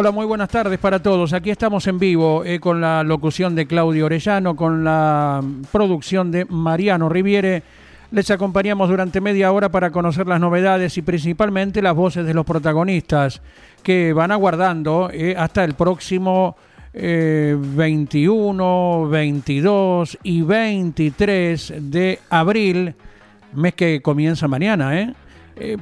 Hola, muy buenas tardes para todos. Aquí estamos en vivo eh, con la locución de Claudio Orellano, con la producción de Mariano Riviere. Les acompañamos durante media hora para conocer las novedades y principalmente las voces de los protagonistas que van aguardando eh, hasta el próximo 21, eh, 22 y 23 de abril, mes que comienza mañana,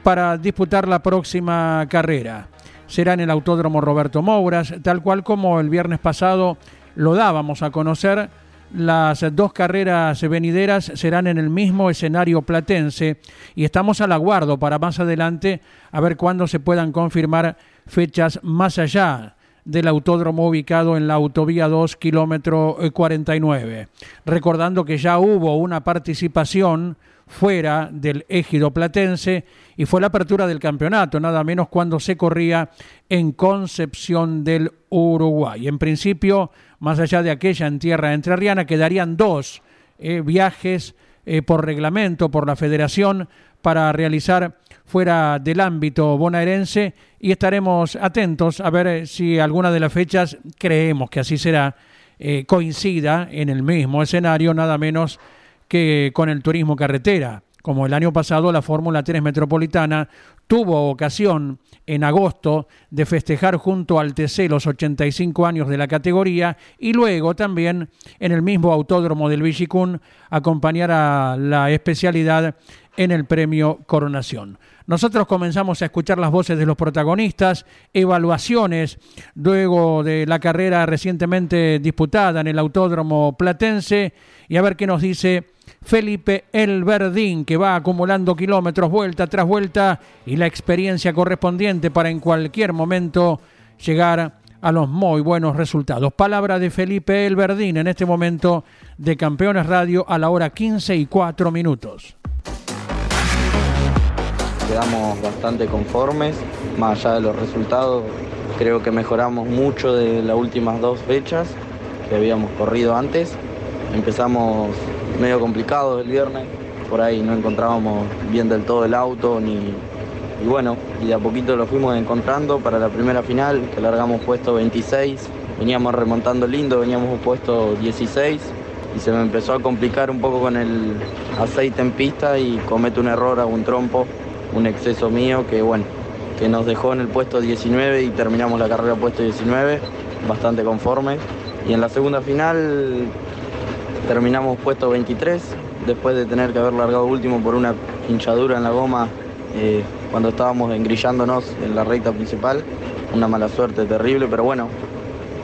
para disputar la próxima carrera será en el Autódromo Roberto Mouras, tal cual como el viernes pasado lo dábamos a conocer. Las dos carreras venideras serán en el mismo escenario platense y estamos al aguardo para más adelante a ver cuándo se puedan confirmar fechas más allá del autódromo ubicado en la autovía 2, kilómetro 49. Recordando que ya hubo una participación fuera del ejido platense y fue la apertura del campeonato, nada menos cuando se corría en Concepción del Uruguay. En principio, más allá de aquella en tierra entrerriana, quedarían dos eh, viajes eh, por reglamento, por la federación, para realizar fuera del ámbito bonaerense y estaremos atentos a ver eh, si alguna de las fechas, creemos que así será, coincida en el mismo escenario, nada menos que con el turismo carretera. Como el año pasado, la Fórmula 3 Metropolitana tuvo ocasión en agosto de festejar junto al TC los 85 años de la categoría y luego también en el mismo autódromo del Villicún acompañar a la especialidad en el premio Coronación. Nosotros comenzamos a escuchar las voces de los protagonistas, evaluaciones luego de la carrera recientemente disputada en el Autódromo Platense y a ver qué nos dice Felipe Elverdín, que va acumulando kilómetros vuelta tras vuelta y la experiencia correspondiente para en cualquier momento llegar a los muy buenos resultados. Palabra de Felipe Elverdín en este momento de Campeones Radio a la hora 15 y 4 minutos. Quedamos bastante conformes, más allá de los resultados, creo que mejoramos mucho de las últimas dos fechas que habíamos corrido antes. Empezamos medio complicado el viernes, por ahí no encontrábamos bien del todo el auto ni, y bueno, y de a poquito lo fuimos encontrando para la primera final, que largamos puesto 26, veníamos remontando lindo, veníamos puesto 16 y se me empezó a complicar un poco con el aceite en pista y cometo un error, hago un trompo, un exceso mío que bueno, que nos dejó en el puesto 19 y terminamos la carrera puesto 19, bastante conformes. Y en la segunda final terminamos puesto 23, después de tener que haber largado último por una hinchadura en la goma eh, cuando estábamos engrillándonos en la recta principal. Una mala suerte terrible, pero bueno,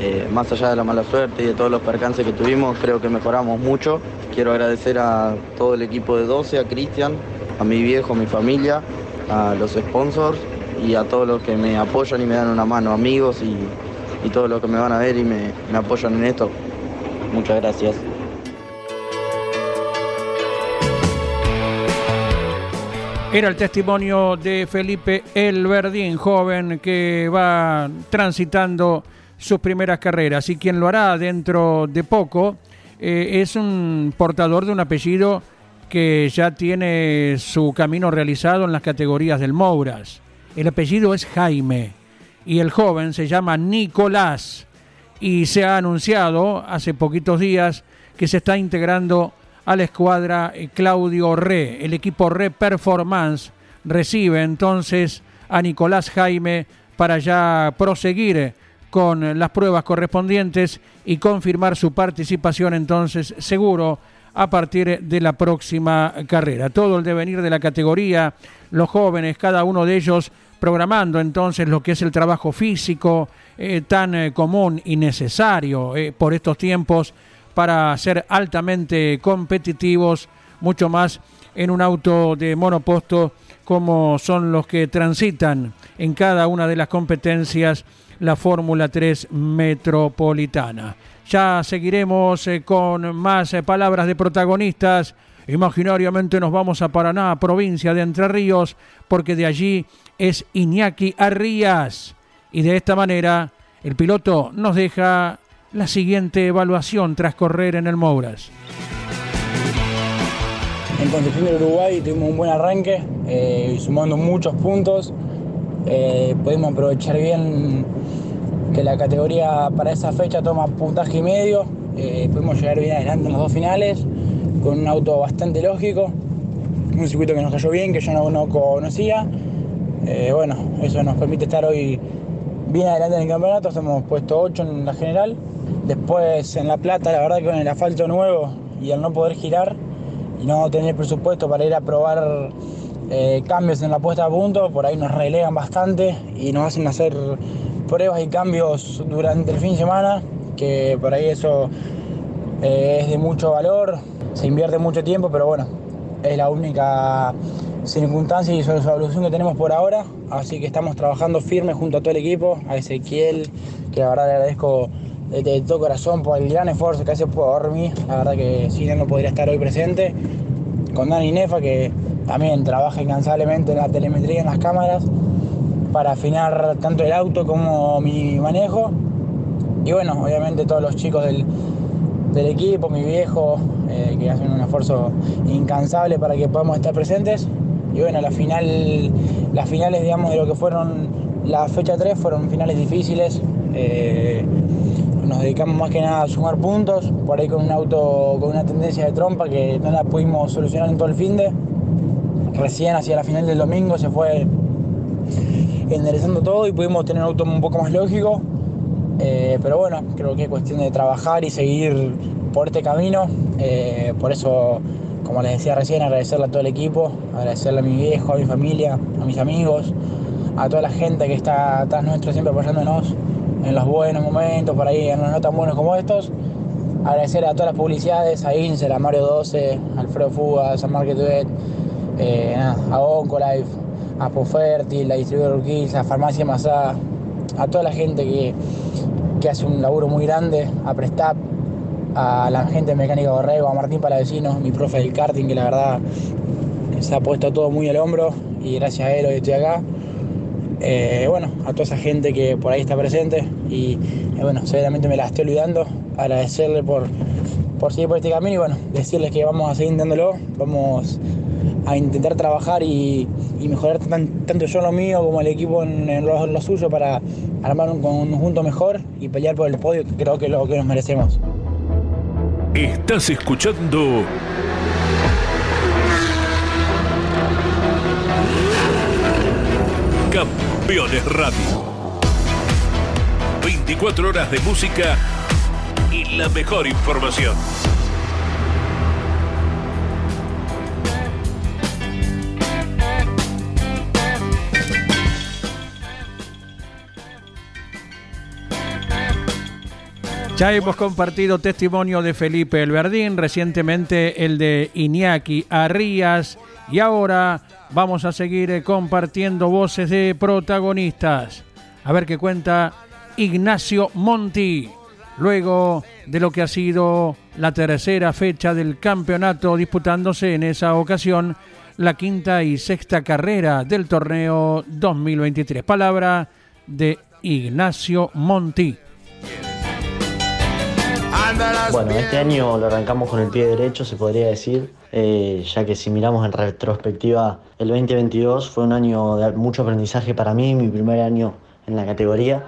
eh, más allá de la mala suerte y de todos los percances que tuvimos, creo que mejoramos mucho. Quiero agradecer a todo el equipo de 12, a Cristian, a mi viejo, a mi familia, a los sponsors y a todos los que me apoyan y me dan una mano, amigos y, todos los que me van a ver y me apoyan en esto. Muchas gracias. Era el testimonio de Felipe Elverdín, joven que va transitando sus primeras carreras y quien lo hará dentro de poco eh, es un portador de un apellido que ya tiene su camino realizado en las categorías del Mouras. El apellido es Jaime y el joven se llama Nicolás y se ha anunciado hace poquitos días que se está integrando a la escuadra eh, Claudio Re. El equipo Re Performance recibe entonces a Nicolás Jaime para ya proseguir con las pruebas correspondientes y confirmar su participación entonces seguro a partir de la próxima carrera. Todo el devenir de la categoría, los jóvenes, cada uno de ellos programando entonces lo que es el trabajo físico eh, tan eh, común y necesario por estos tiempos para ser altamente competitivos, mucho más en un auto de monoposto como son los que transitan en cada una de las competencias la Fórmula 3 Metropolitana. Ya seguiremos eh, con más eh, palabras de protagonistas. Imaginariamente nos vamos a Paraná, provincia de Entre Ríos, porque de allí es Iñaki Arrías. Y de esta manera el piloto nos deja la siguiente evaluación tras correr en el Mouras. En Concepción del Uruguay tuvimos un buen arranque, eh, sumando muchos puntos. Eh, pudimos aprovechar bien que la categoría para esa fecha toma puntaje y medio. Eh, pudimos llegar bien adelante en los dos finales, con un auto bastante lógico. Un circuito que nos cayó bien, que yo no, no conocía. bueno, eso nos permite estar hoy bien adelante en el campeonato. Hemos puesto 8 en la general. Después en La Plata, la verdad que con el asfalto nuevo y al no poder girar, y no tener presupuesto para ir a probar eh, cambios en la puesta a punto, por ahí nos relegan bastante y nos hacen hacer pruebas y cambios durante el fin de semana, que por ahí eso eh, es de mucho valor, se invierte mucho tiempo, pero bueno, es la única circunstancia y solución que tenemos por ahora, así que estamos trabajando firme junto a todo el equipo, a Ezequiel, que la verdad le agradezco de, todo corazón por el gran esfuerzo que hace por mí. La verdad que sin él no podría estar hoy presente. Con Dani Nefa, que también trabaja incansablemente en la telemetría, en las cámaras, para afinar tanto el auto como mi manejo. Y bueno, obviamente todos los chicos del, equipo, mi viejo, eh, que hacen un esfuerzo incansable para que podamos estar presentes. Y bueno, la final, las finales, digamos, de lo que fueron la fecha 3 fueron finales difíciles. Eh, nos dedicamos más que nada a sumar puntos, por ahí con un auto con una tendencia de trompa que no la pudimos solucionar en todo el fin de. Recién hacia la final del domingo se fue enderezando todo y pudimos tener un auto un poco más lógico. Eh, pero bueno, creo que es cuestión de trabajar y seguir por este camino. Eh, por eso, como les decía recién, agradecerle a todo el equipo, agradecerle a mi viejo, a mi familia, a mis amigos, a toda la gente que está atrás nuestro siempre apoyándonos en los buenos momentos, por ahí en los no tan buenos como estos. Agradecer a todas las publicidades, a Incel, a Mario 12, a Alfredo Fuga, a San Market eh, a Oncolife, a Pofertil, a Distribuidor Urquiza, a Farmacia Masá, a toda la gente que, que hace un laburo muy grande, a Prestap, a la gente Mecánica Borrego, a Martín Palavecino, mi profe del karting, que la verdad se ha puesto todo muy al hombro y gracias a él hoy estoy acá. Eh, bueno, a toda esa gente que por ahí está presente y eh, bueno, seguramente me la estoy olvidando, agradecerle por, por seguir por este camino y bueno, decirles que vamos a seguir intentándolo, vamos a intentar trabajar y, mejorar tanto yo en lo mío como el equipo en, lo, suyo para armar un conjunto mejor y pelear por el podio que creo que es lo que nos merecemos. Estás escuchando Campeones Radio. 24 horas de música y la mejor información. Ya hemos compartido testimonio de Felipe Elverdín, recientemente el de Iñaki Arrías y ahora vamos a seguir eh, compartiendo voces de protagonistas. A ver qué cuenta Ignacio Monti, luego de lo que ha sido la tercera fecha del campeonato disputándose en esa ocasión la quinta y sexta carrera del torneo 2023. Palabra de Ignacio Monti. Bueno, este año lo arrancamos con el pie derecho, se podría decir, eh, ya que si miramos en retrospectiva, el 2022 fue un año de mucho aprendizaje para mí, mi primer año en la categoría,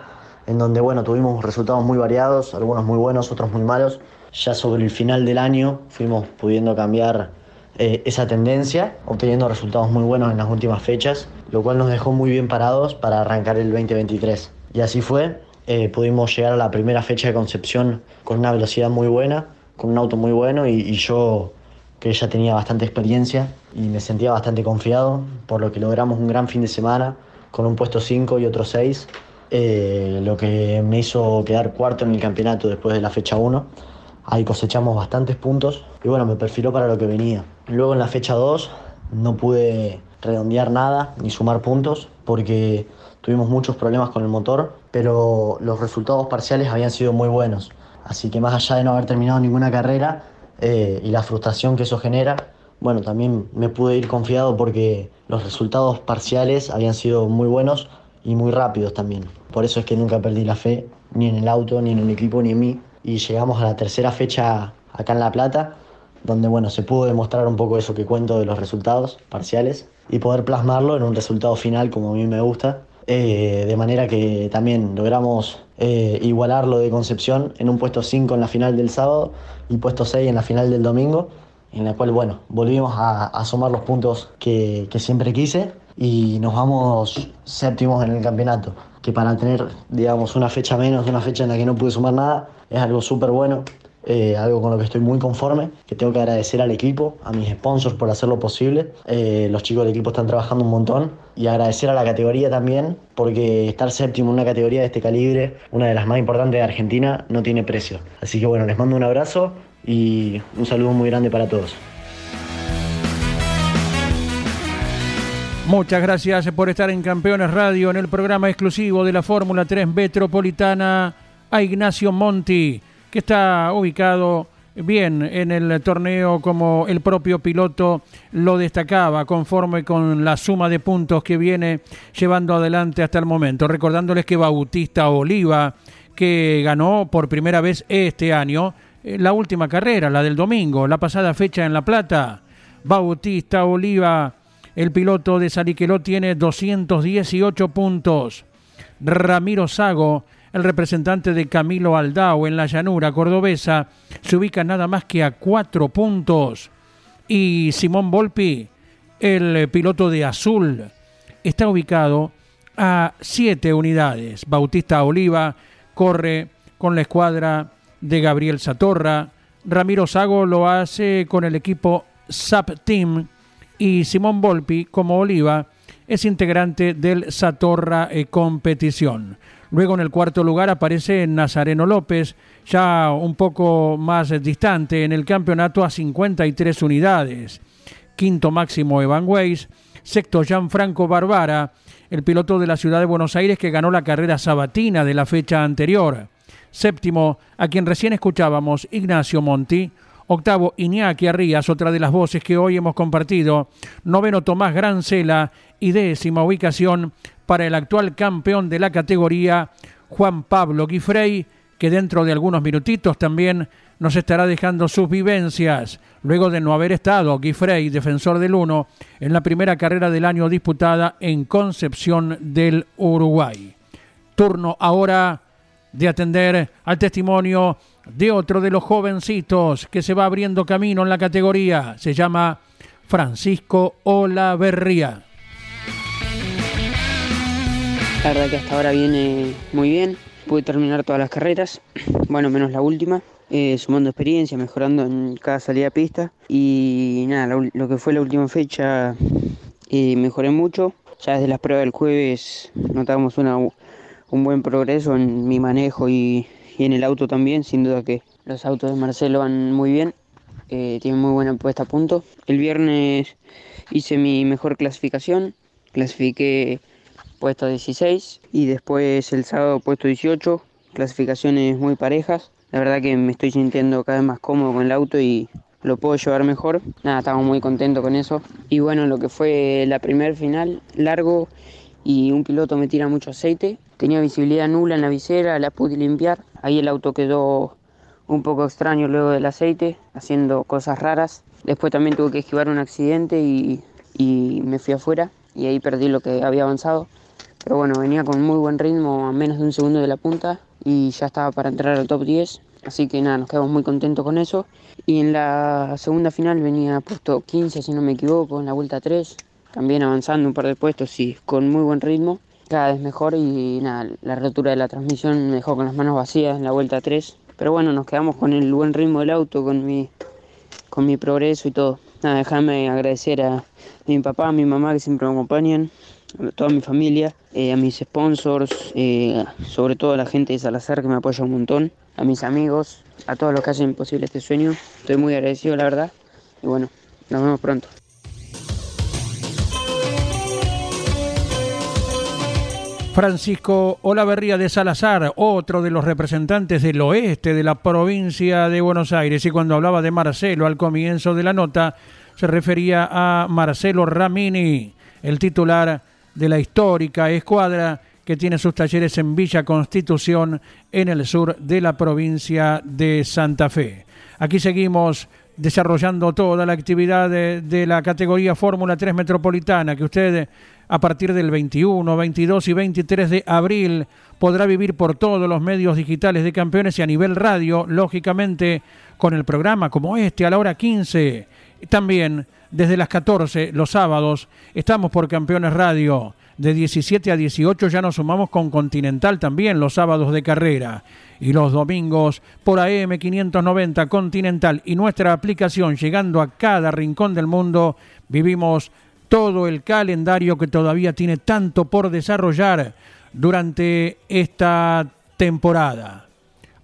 en donde bueno, tuvimos resultados muy variados, algunos muy buenos, otros muy malos. Ya sobre el final del año fuimos pudiendo cambiar eh, esa tendencia, obteniendo resultados muy buenos en las últimas fechas, lo cual nos dejó muy bien parados para arrancar el 2023. Y así fue, eh, pudimos llegar a la primera fecha de Concepción con una velocidad muy buena, con un auto muy bueno y, yo que ya tenía bastante experiencia y me sentía bastante confiado, por lo que logramos un gran fin de semana con un puesto 5 y otro 6, eh, lo que me hizo quedar cuarto en el campeonato después de la fecha 1. Ahí cosechamos bastantes puntos y bueno, me perfiló para lo que venía. Luego en la fecha 2 no pude redondear nada ni sumar puntos porque tuvimos muchos problemas con el motor, pero los resultados parciales habían sido muy buenos. Así que más allá de no haber terminado ninguna carrera eh, y la frustración que eso genera, bueno, también me pude ir confiado porque los resultados parciales habían sido muy buenos y muy rápidos también. Por eso es que nunca perdí la fe, ni en el auto, ni en el equipo, ni en mí. Y llegamos a la tercera fecha acá en La Plata, donde bueno, se pudo demostrar un poco eso que cuento de los resultados parciales y poder plasmarlo en un resultado final como a mí me gusta. Eh, de manera que también logramos eh, igualar lo de Concepción en un puesto 5 en la final del sábado y puesto 6 en la final del domingo, en la cual, bueno, volvimos a, a sumar los puntos que, siempre quise y nos vamos séptimos en el campeonato, que para tener, digamos, una fecha menos, una fecha en la que no pude sumar nada, es algo súper bueno. Eh, algo con lo que estoy muy conforme, que tengo que agradecer al equipo, a mis sponsors por hacerlo posible. Eh, los chicos del equipo están trabajando un montón y agradecer a la categoría también, porque estar séptimo en una categoría de este calibre, una de las más importantes de Argentina, no tiene precio. Así que bueno, les mando un abrazo y un saludo muy grande para todos. Muchas gracias por estar en Campeones Radio en el programa exclusivo de la Fórmula 3 Metropolitana a Ignacio Monti que está ubicado bien en el torneo como el propio piloto lo destacaba, conforme con la suma de puntos que viene llevando adelante hasta el momento. Recordándoles que Bautista Oliva, que ganó por primera vez este año, eh, la última carrera, la del domingo, la pasada fecha en La Plata, Bautista Oliva, el piloto de Saliqueló, tiene 218 puntos. Ramiro Sago, el representante de Camilo Aldao en la llanura cordobesa se ubica nada más que a cuatro puntos. Y Simón Volpi, el piloto de Azul, está ubicado a siete unidades. Bautista Oliva corre con la escuadra de Gabriel Satorra. Ramiro Sago lo hace con el equipo SAP Team. Y Simón Volpi, como Oliva, es integrante del Satorra eh, Competición. Luego en el cuarto lugar aparece Nazareno López, ya un poco más distante en el campeonato a 53 unidades. Quinto máximo Evan Weiss. Sexto Gianfranco Barbara, el piloto de la ciudad de Buenos Aires que ganó la carrera sabatina de la fecha anterior. Séptimo, a quien recién escuchábamos, Ignacio Monti. Octavo, Iñaki Arrías, otra de las voces que hoy hemos compartido. Noveno, Tomás Grancela. Y décima ubicación, para el actual campeón de la categoría, Juan Pablo Guifrey, que dentro de algunos minutitos también nos estará dejando sus vivencias, luego de no haber estado Guifrey, defensor del 1, en la primera carrera del año disputada en Concepción del Uruguay. Turno ahora de atender al testimonio de otro de los jovencitos que se va abriendo camino en la categoría. Se llama Francisco Olaverría. La verdad que hasta ahora viene muy bien. Pude terminar todas las carreras, bueno, menos la última. Eh, sumando experiencia, mejorando en cada salida a pista. Y nada, lo, que fue la última fecha eh, mejoré mucho. Ya desde las pruebas del jueves notamos una, un buen progreso en mi manejo y, en el auto también. Sin duda que los autos de Marcelo van muy bien. Eh, tienen muy buena puesta a punto. El viernes hice mi mejor clasificación. Clasifiqué puesto 16 y después el sábado puesto 18, clasificaciones muy parejas. La verdad que me estoy sintiendo cada vez más cómodo con el auto y lo puedo llevar mejor. Nada, estamos muy contentos con eso. Y bueno, lo que fue la primer final, largo y un piloto me tira mucho aceite. Tenía visibilidad nula en la visera, la pude limpiar. Ahí el auto quedó un poco extraño luego del aceite, haciendo cosas raras. Después también tuve que esquivar un accidente y, y me fui afuera y ahí perdí lo que había avanzado. Pero bueno, venía con muy buen ritmo a menos de un segundo de la punta y ya estaba para entrar al top 10. Así que nada, nos quedamos muy contentos con eso. Y en la segunda final venía puesto 15, si no me equivoco, en la vuelta 3. También avanzando un par de puestos y con muy buen ritmo. Cada vez mejor y nada, la rotura de la transmisión me dejó con las manos vacías en la vuelta 3. Pero bueno, nos quedamos con el buen ritmo del auto, con mi, con mi progreso y todo. Nada, déjame agradecer a mi papá, a mi mamá que siempre me acompañan, toda mi familia, eh, a mis sponsors, eh, sobre todo a la gente de Salazar que me apoya un montón, a mis amigos, a todos los que hacen posible este sueño. Estoy muy agradecido, la verdad. Y bueno, nos vemos pronto. Francisco Olaverría de Salazar, otro de los representantes del oeste de la provincia de Buenos Aires. Y cuando hablaba de Marcelo al comienzo de la nota, se refería a Marcelo Ramini, el titular de la histórica escuadra que tiene sus talleres en Villa Constitución, en el sur de la provincia de Santa Fe. Aquí seguimos desarrollando toda la actividad de, la categoría Fórmula 3 Metropolitana que usted a partir del 21, 22 y 23 de abril podrá vivir por todos los medios digitales de campeones y a nivel radio, lógicamente con el programa como este a la hora 15. También desde las 14 los sábados estamos por Campeones Radio. De 17 a 18 ya nos sumamos con Continental también los sábados de carrera. Y los domingos por AM 590 Continental y nuestra aplicación llegando a cada rincón del mundo vivimos todo el calendario que todavía tiene tanto por desarrollar durante esta temporada.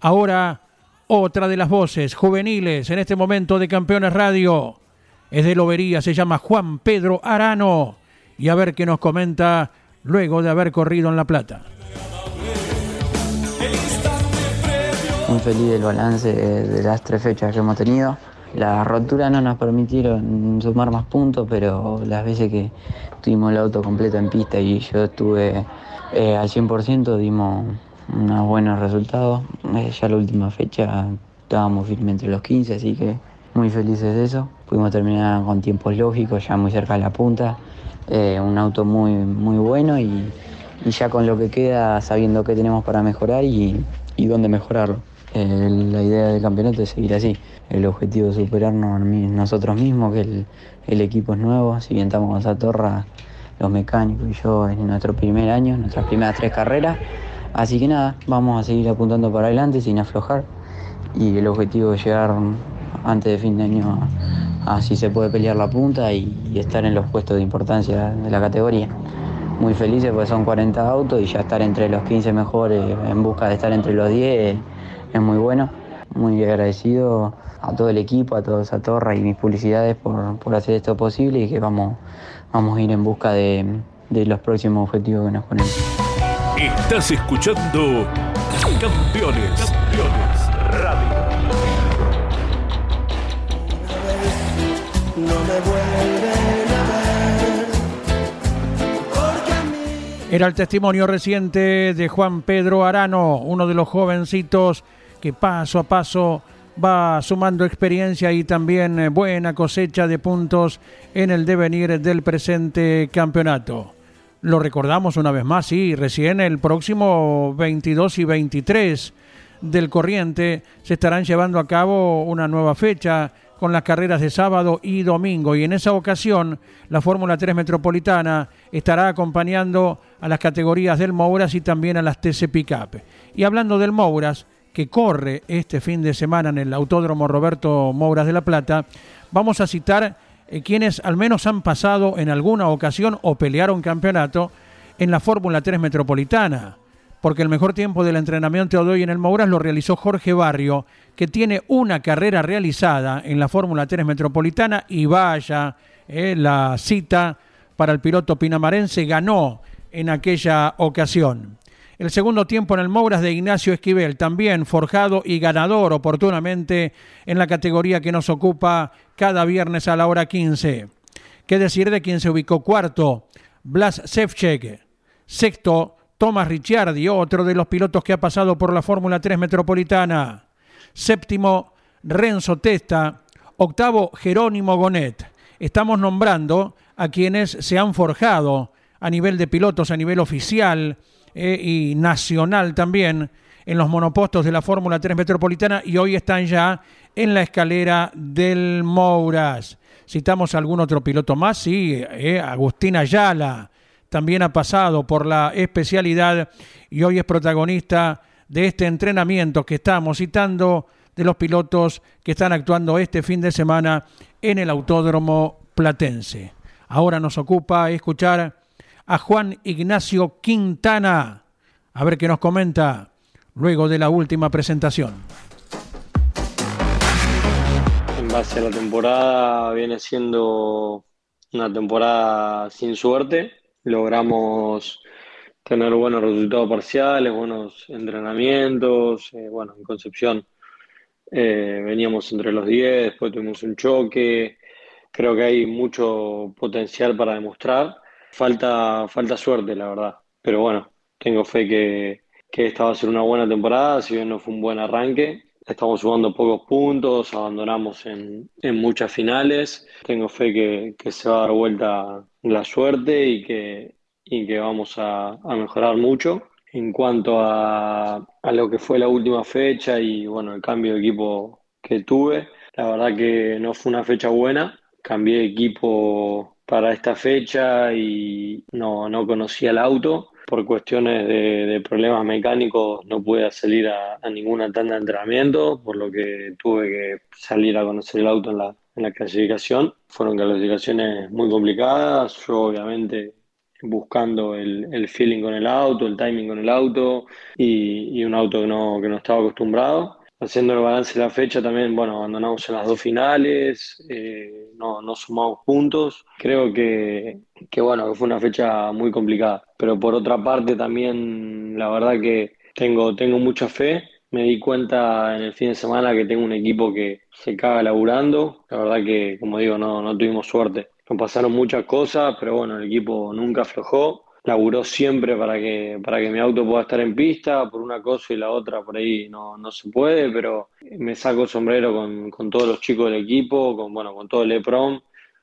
Ahora, otra de las voces juveniles en este momento de Campeones Radio es de Lobería, se llama Juan Pedro Arano. Y a ver qué nos comenta luego de haber corrido en La Plata. Muy feliz del balance de las tres fechas que hemos tenido. Las roturas no nos permitieron sumar más puntos, pero las veces que tuvimos el auto completo en pista y yo estuve eh, al 100% dimos unos buenos resultados. Eh, ya la última fecha estábamos firmes entre los 15, así que muy felices de eso. Pudimos terminar con tiempos lógicos, ya muy cerca de la punta. Eh, un auto muy, muy bueno y, ya con lo que queda sabiendo qué tenemos para mejorar y, dónde mejorarlo. la idea del campeonato es seguir así el objetivo de superarnos nosotros mismos, que el, equipo es nuevo, si bien estamos con torra los mecánicos y yo en nuestro primer año, nuestras primeras tres carreras. Así que nada, vamos a seguir apuntando para adelante sin aflojar y el objetivo es llegar antes de fin de año si se puede pelear la punta y, estar en los puestos de importancia de la categoría. Muy felices porque son 40 autos y ya estar entre los 15 mejores en busca de estar entre los 10 es muy bueno. Muy agradecido a todo el equipo, a toda esa torre y mis publicidades por, hacer esto posible y que vamos, vamos a ir en busca de, de los próximos objetivos que nos ponemos. Estás escuchando Campeones Era el testimonio reciente de Juan Pedro Arano, uno de los jovencitos que paso a paso va sumando experiencia y también eh, buena cosecha de puntos en el devenir del presente campeonato. Lo recordamos una vez más, sí, recién el próximo 22 y 23 del corriente se estarán llevando a cabo una nueva fecha con las carreras de sábado y domingo y en esa ocasión la Fórmula 3 Metropolitana estará acompañando a las categorías del Mouras y también a las TC Pickup. Y hablando del Mouras, que corre este fin de semana en el Autódromo Roberto Mouras de la Plata, vamos a citar eh, quienes al menos han pasado en alguna ocasión o pelearon campeonato en la Fórmula 3 Metropolitana, porque el mejor tiempo del entrenamiento de hoy en el Mouras lo realizó Jorge Barrio, que tiene una carrera realizada en la Fórmula 3 Metropolitana y vaya, eh, la cita para el piloto pinamarense ganó en aquella ocasión. El segundo tiempo en el Mouras de Ignacio Esquivel, también forjado y ganador oportunamente en la categoría que nos ocupa cada viernes a la hora 15. ¿Qué decir de quien se ubicó cuarto? Blas Sevchek. Sexto, Tomás Ricciardi, otro de los pilotos que ha pasado por la Fórmula 3 Metropolitana. Séptimo, Renzo Testa. Octavo, Jerónimo Gonet. Estamos nombrando a quienes se han forjado a nivel de pilotos, a nivel oficial, eh, y nacional también en los monopostos de la Fórmula 3 Metropolitana y hoy están ya en la escalera del Mouras. Citamos algún otro piloto más, sí, eh, Agustín Ayala también ha pasado por la especialidad y hoy es protagonista de este entrenamiento que estamos citando de los pilotos que están actuando este fin de semana en el Autódromo Platense. Ahora nos ocupa escuchar a Juan Ignacio Quintana. A ver qué nos comenta luego de la última presentación. En base a la temporada viene siendo una temporada sin suerte. Logramos tener buenos resultados parciales, buenos entrenamientos. Eh, bueno, en Concepción eh, veníamos entre los 10, después tuvimos un choque. Creo que hay mucho potencial para demostrar. Falta, falta suerte, la verdad. Pero bueno, tengo fe que, que esta va a ser una buena temporada, si bien no fue un buen arranque. Estamos sumando pocos puntos, abandonamos en, en muchas finales. Tengo fe que, que, se va a dar vuelta la suerte y que, y que vamos a, a mejorar mucho. En cuanto a, a, lo que fue la última fecha y bueno, el cambio de equipo que tuve, la verdad que no fue una fecha buena. Cambié equipo para esta fecha y no, no conocía el auto. Por cuestiones de, problemas mecánicos no pude salir a, ninguna tanda de entrenamiento, por lo que tuve que salir a conocer el auto en la, en la clasificación. Fueron clasificaciones muy complicadas. Yo obviamente buscando el, el, feeling con el auto, el timing con el auto y, y, un auto que no, que no estaba acostumbrado. Haciendo el balance de la fecha también, bueno, abandonamos en las dos finales, eh, no, no, sumamos puntos. Creo que, que, bueno, fue una fecha muy complicada. Pero por otra parte también, la verdad que tengo, tengo mucha fe. Me di cuenta en el fin de semana que tengo un equipo que se caga laburando. La verdad que, como digo, no, no tuvimos suerte. Nos pasaron muchas cosas, pero bueno, el equipo nunca aflojó. Laburó siempre para que, para que mi auto pueda estar en pista, por una cosa y la otra por ahí no, no se puede, pero me saco el sombrero con, con todos los chicos del equipo, con, bueno, con todo el EPROM,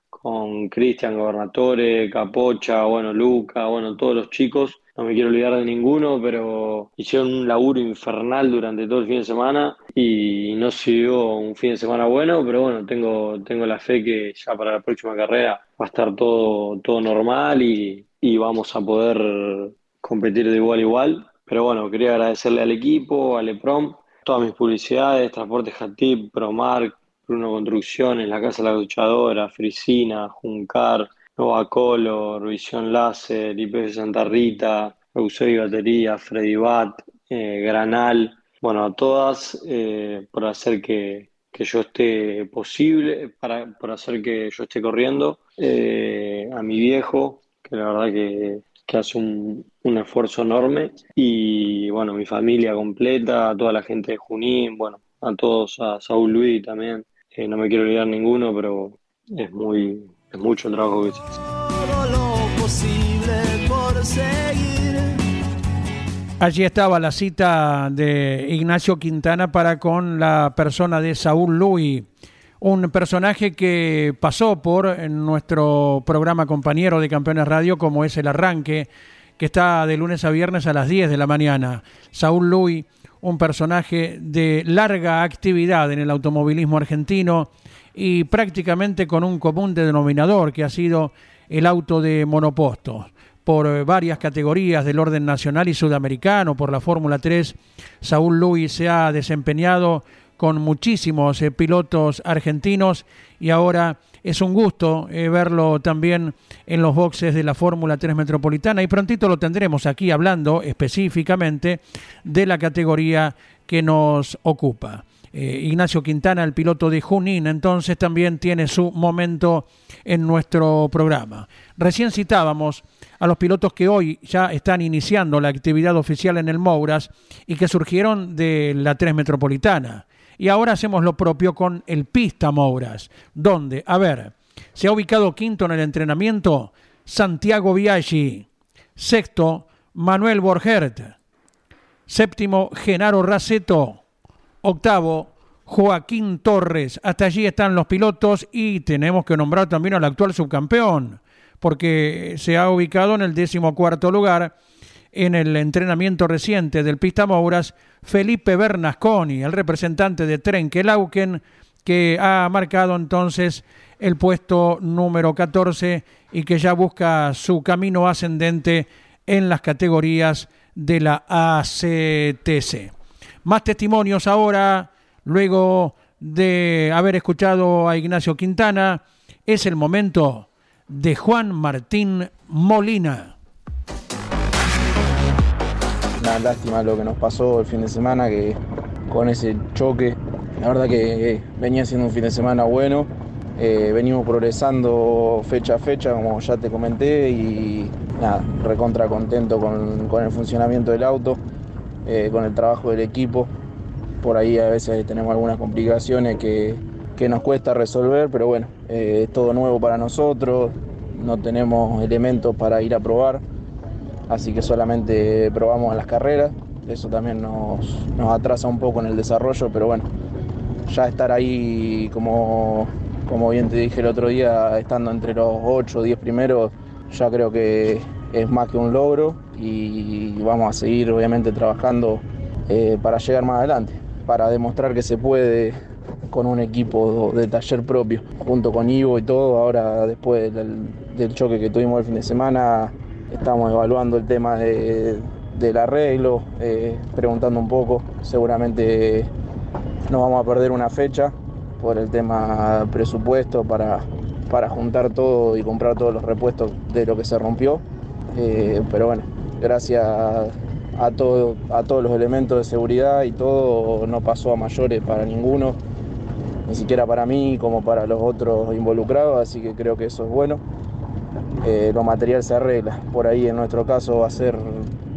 con Cristian Gobernatore, Capocha, bueno, Luca, bueno, todos los chicos. No me quiero olvidar de ninguno, pero hicieron un laburo infernal durante todo el fin de semana y no siguió un fin de semana bueno, pero bueno, tengo, tengo la fe que ya para la próxima carrera va a estar todo, todo normal y, y vamos a poder competir de igual a igual. Pero bueno, quería agradecerle al equipo, al EPROM, todas mis publicidades, Transporte Jatip, Promark, Bruno Construcciones, La Casa de la Duchadora, Frisina, Juncar, Nova Color, Visión Láser, IPF Santa Rita, Eusebio Batería, Freddy Bat, eh, Granal, bueno, a todas eh, por hacer que, que, yo esté posible, para, por hacer que yo esté corriendo, eh, a mi viejo, que la verdad que, hace un, un, esfuerzo enorme, y bueno, mi familia completa, toda la gente de Junín, bueno, a todos, a Saúl Luis también, no me quiero olvidar ninguno, pero es muy, es mucho el trabajo que se hace. Allí estaba la cita de Ignacio Quintana para con la persona de Saúl Luis, un personaje que pasó por nuestro programa compañero de Campeones Radio como es El Arranque, que está de lunes a viernes a las 10 de la mañana. Saúl Luis, un personaje de larga actividad en el automovilismo argentino, y prácticamente con un común denominador que ha sido el auto de monopostos. Por varias categorías del orden nacional y sudamericano, por la Fórmula 3, Saúl Luis se ha desempeñado con muchísimos eh, pilotos argentinos y ahora es un gusto eh, verlo también en los boxes de la Fórmula 3 Metropolitana y prontito lo tendremos aquí hablando específicamente de la categoría que nos ocupa. Eh, Ignacio Quintana, el piloto de Junín, entonces también tiene su momento en nuestro programa. Recién citábamos a los pilotos que hoy ya están iniciando la actividad oficial en el Mouras y que surgieron de la 3 Metropolitana. Y ahora hacemos lo propio con el Pista Mouras, donde, a ver, se ha ubicado quinto en el entrenamiento Santiago Biaggi, sexto Manuel Borgert, séptimo Genaro Raceto, octavo Joaquín Torres. Hasta allí están los pilotos y tenemos que nombrar también al actual subcampeón, porque se ha ubicado en el decimocuarto lugar en el entrenamiento reciente del Pista Mouras, Felipe Bernasconi, el representante de Trenkelauken, que ha marcado entonces el puesto número 14 y que ya busca su camino ascendente en las categorías de la ACTC. Más testimonios ahora, luego de haber escuchado a Ignacio Quintana, es el momento de Juan Martín Molina. Una lástima lo que nos pasó el fin de semana, que con ese choque, la verdad que venía siendo un fin de semana bueno, Eh, venimos progresando fecha a fecha, como ya te comenté, y nada, recontra contento con, con el funcionamiento del auto, eh, con el trabajo del equipo. Por ahí a veces tenemos algunas complicaciones que, que nos cuesta resolver, pero bueno, eh, es todo nuevo para nosotros, no tenemos elementos para ir a probar, así que solamente probamos en las carreras. Eso también nos, nos atrasa un poco en el desarrollo, pero bueno, ya estar ahí como como bien te dije el otro día, estando entre los 8 o 10 primeros, ya creo que es más que un logro y vamos a seguir obviamente trabajando eh, para llegar más adelante, para demostrar que se puede con un equipo de taller propio, junto con Ivo y todo. Ahora después del, choque que tuvimos el fin de semana, estamos evaluando el tema del arreglo, eh, preguntando un poco, seguramente no vamos a perder una fecha, por el tema presupuesto para, para juntar todo y comprar todos los repuestos de lo que se rompió. Eh, pero bueno, gracias a, todo, a todos los elementos de seguridad y todo no pasó a mayores para ninguno, ni siquiera para mí como para los otros involucrados, así que creo que eso es bueno. Lo material se arregla, por ahí en nuestro caso va a ser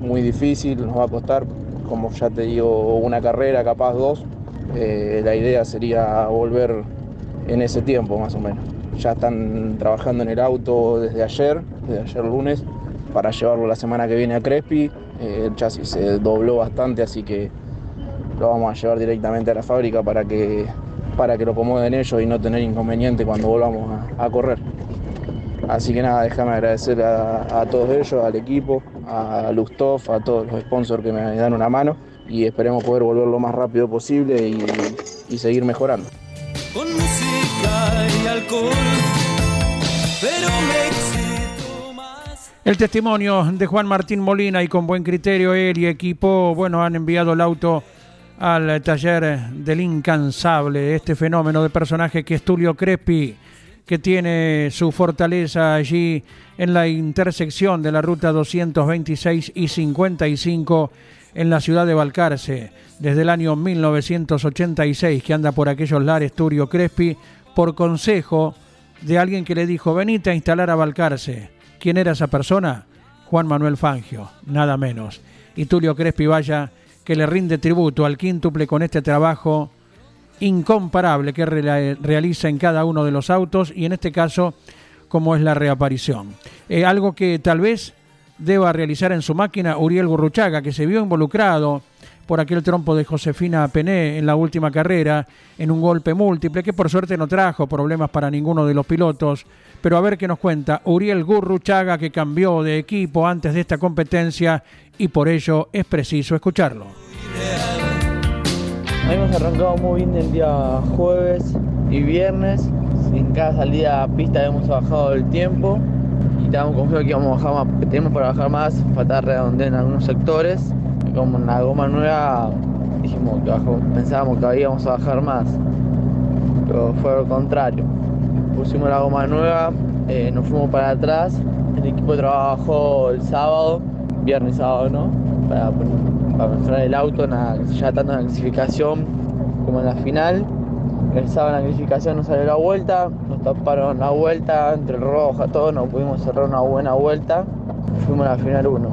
muy difícil, nos va a costar, como ya te digo, una carrera, capaz dos, eh, la idea sería volver en ese tiempo más o menos. Ya están trabajando en el auto desde ayer, desde ayer lunes, para llevarlo la semana que viene a Crespi. Eh, el chasis se dobló bastante, así que lo vamos a llevar directamente a la fábrica para que, para que lo acomoden ellos y no tener inconveniente cuando volvamos a, correr. Así que nada, déjame agradecer a, a, todos ellos, al equipo, a Lustov, a todos los sponsors que me dan una mano y esperemos poder volver lo más rápido posible y, seguir mejorando. Con música y alcohol, pero El testimonio de Juan Martín Molina y con buen criterio él y equipo, bueno, han enviado el auto al taller del incansable, este fenómeno de personaje que es Tulio Crespi, que tiene su fortaleza allí en la intersección de la ruta 226 y 55 en la ciudad de Balcarce desde el año 1986 que anda por aquellos lares Turio Crespi por consejo de alguien que le dijo venite a instalar a Balcarce. ¿Quién era esa persona? Juan Manuel Fangio, nada menos. Y Tulio Crespi vaya que le rinde tributo al quíntuple con este trabajo incomparable que realiza en cada uno de los autos y en este caso como es la reaparición. Eh, algo que tal vez deba realizar en su máquina Uriel Gurruchaga, que se vio involucrado por aquel trompo de Josefina Pené en la última carrera, en un golpe múltiple, que por suerte no trajo problemas para ninguno de los pilotos. Pero a ver qué nos cuenta Uriel Gurruchaga, que cambió de equipo antes de esta competencia y por ello es preciso escucharlo. Hemos arrancado muy bien el día jueves y viernes. En cada salida a pista hemos bajado el tiempo estábamos confiados que íbamos a bajar más, tenemos para bajar más, faltaba redondear en algunos sectores. Y como una goma nueva, dijimos que pensábamos que íbamos a bajar más, pero fue lo contrario. Pusimos la goma nueva, eh, nos fuimos para atrás, el equipo trabajó el sábado, viernes y sábado, ¿no? Para, para el auto, ya tanto en la clasificación como en la final. El sábado en la clasificación nos salió la vuelta, taparon la vuelta, entre roja, todo, no pudimos cerrar una buena vuelta. Fuimos a la final 1.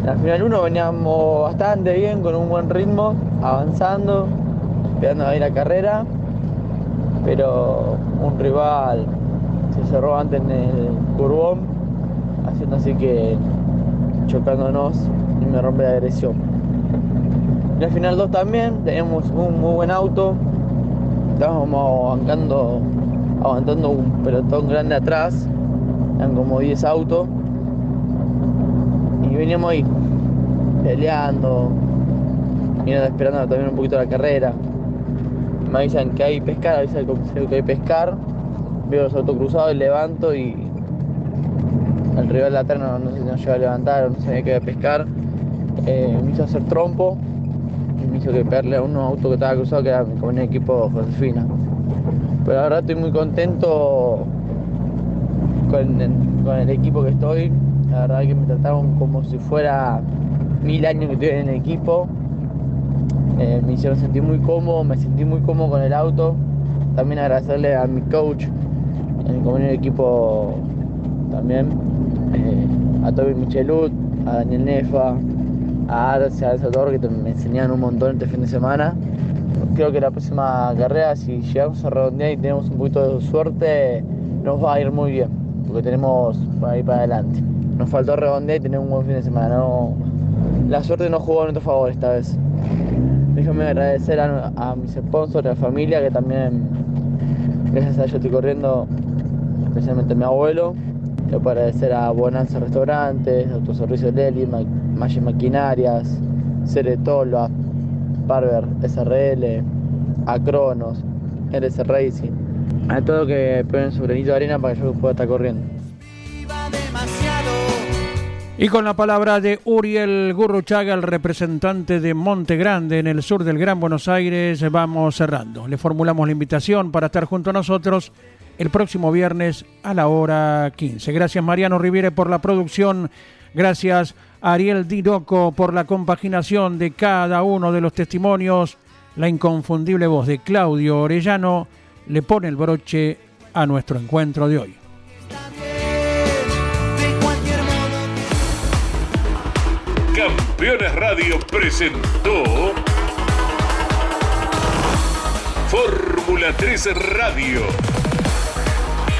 En la final 1 veníamos bastante bien, con un buen ritmo, avanzando, esperando a ir la carrera, pero un rival se cerró antes en el curbón, haciendo así que chocándonos y me rompe la agresión. En la final 2 también teníamos un muy buen auto, estábamos aguantando un pelotón grande atrás, eran como 10 autos, y veníamos ahí, peleando, mirando, esperando también un poquito la carrera. Me avisan que hay pescar, avisan que hay pescar, veo los autos cruzados y levanto y el rival de atrás no, no sé si nos lleva a levantar o no sabía que iba a pescar. Eh, me hizo hacer trompo y me hizo que pegarle a un auto que estaba cruzado que era con un equipo Josefina. Pero ahora estoy muy contento con, el equipo que estoy. La verdad que me trataron como si fuera mil años que estoy en el equipo. Eh, me hicieron sentir muy cómodo, me sentí muy cómodo con el auto. También agradecerle a mi coach en el de equipo también, eh, a Toby Michelut, a Daniel Nefa, a Arce, a Alzador, que me enseñaron un montón este fin de semana. Creo que la próxima carrera, si llegamos a redondear y tenemos un poquito de suerte, nos va a ir muy bien, porque tenemos para ir para adelante. Nos faltó redondear y tener un buen fin de semana. No, la suerte no jugó a nuestro favor esta vez. Déjame agradecer a, mis sponsors, a la familia, que también, gracias a ellos estoy corriendo, especialmente a mi abuelo. Quiero agradecer a Bonanza Restaurantes, Autoservicio Leli, Maggi Maquinarias, Ceretola, Barber SRL, a Cronos, RS Racing, a todo que ponen su granito de arena para que yo pueda estar corriendo. Y con la palabra de Uriel Gurruchaga, el representante de Monte Grande en el sur del Gran Buenos Aires, vamos cerrando. Le formulamos la invitación para estar junto a nosotros el próximo viernes a la hora 15. Gracias Mariano Riviere por la producción. Gracias Ariel Diroco por la compaginación de cada uno de los testimonios. La inconfundible voz de Claudio Orellano le pone el broche a nuestro encuentro de hoy. Campeones Radio presentó Fórmula 3 Radio.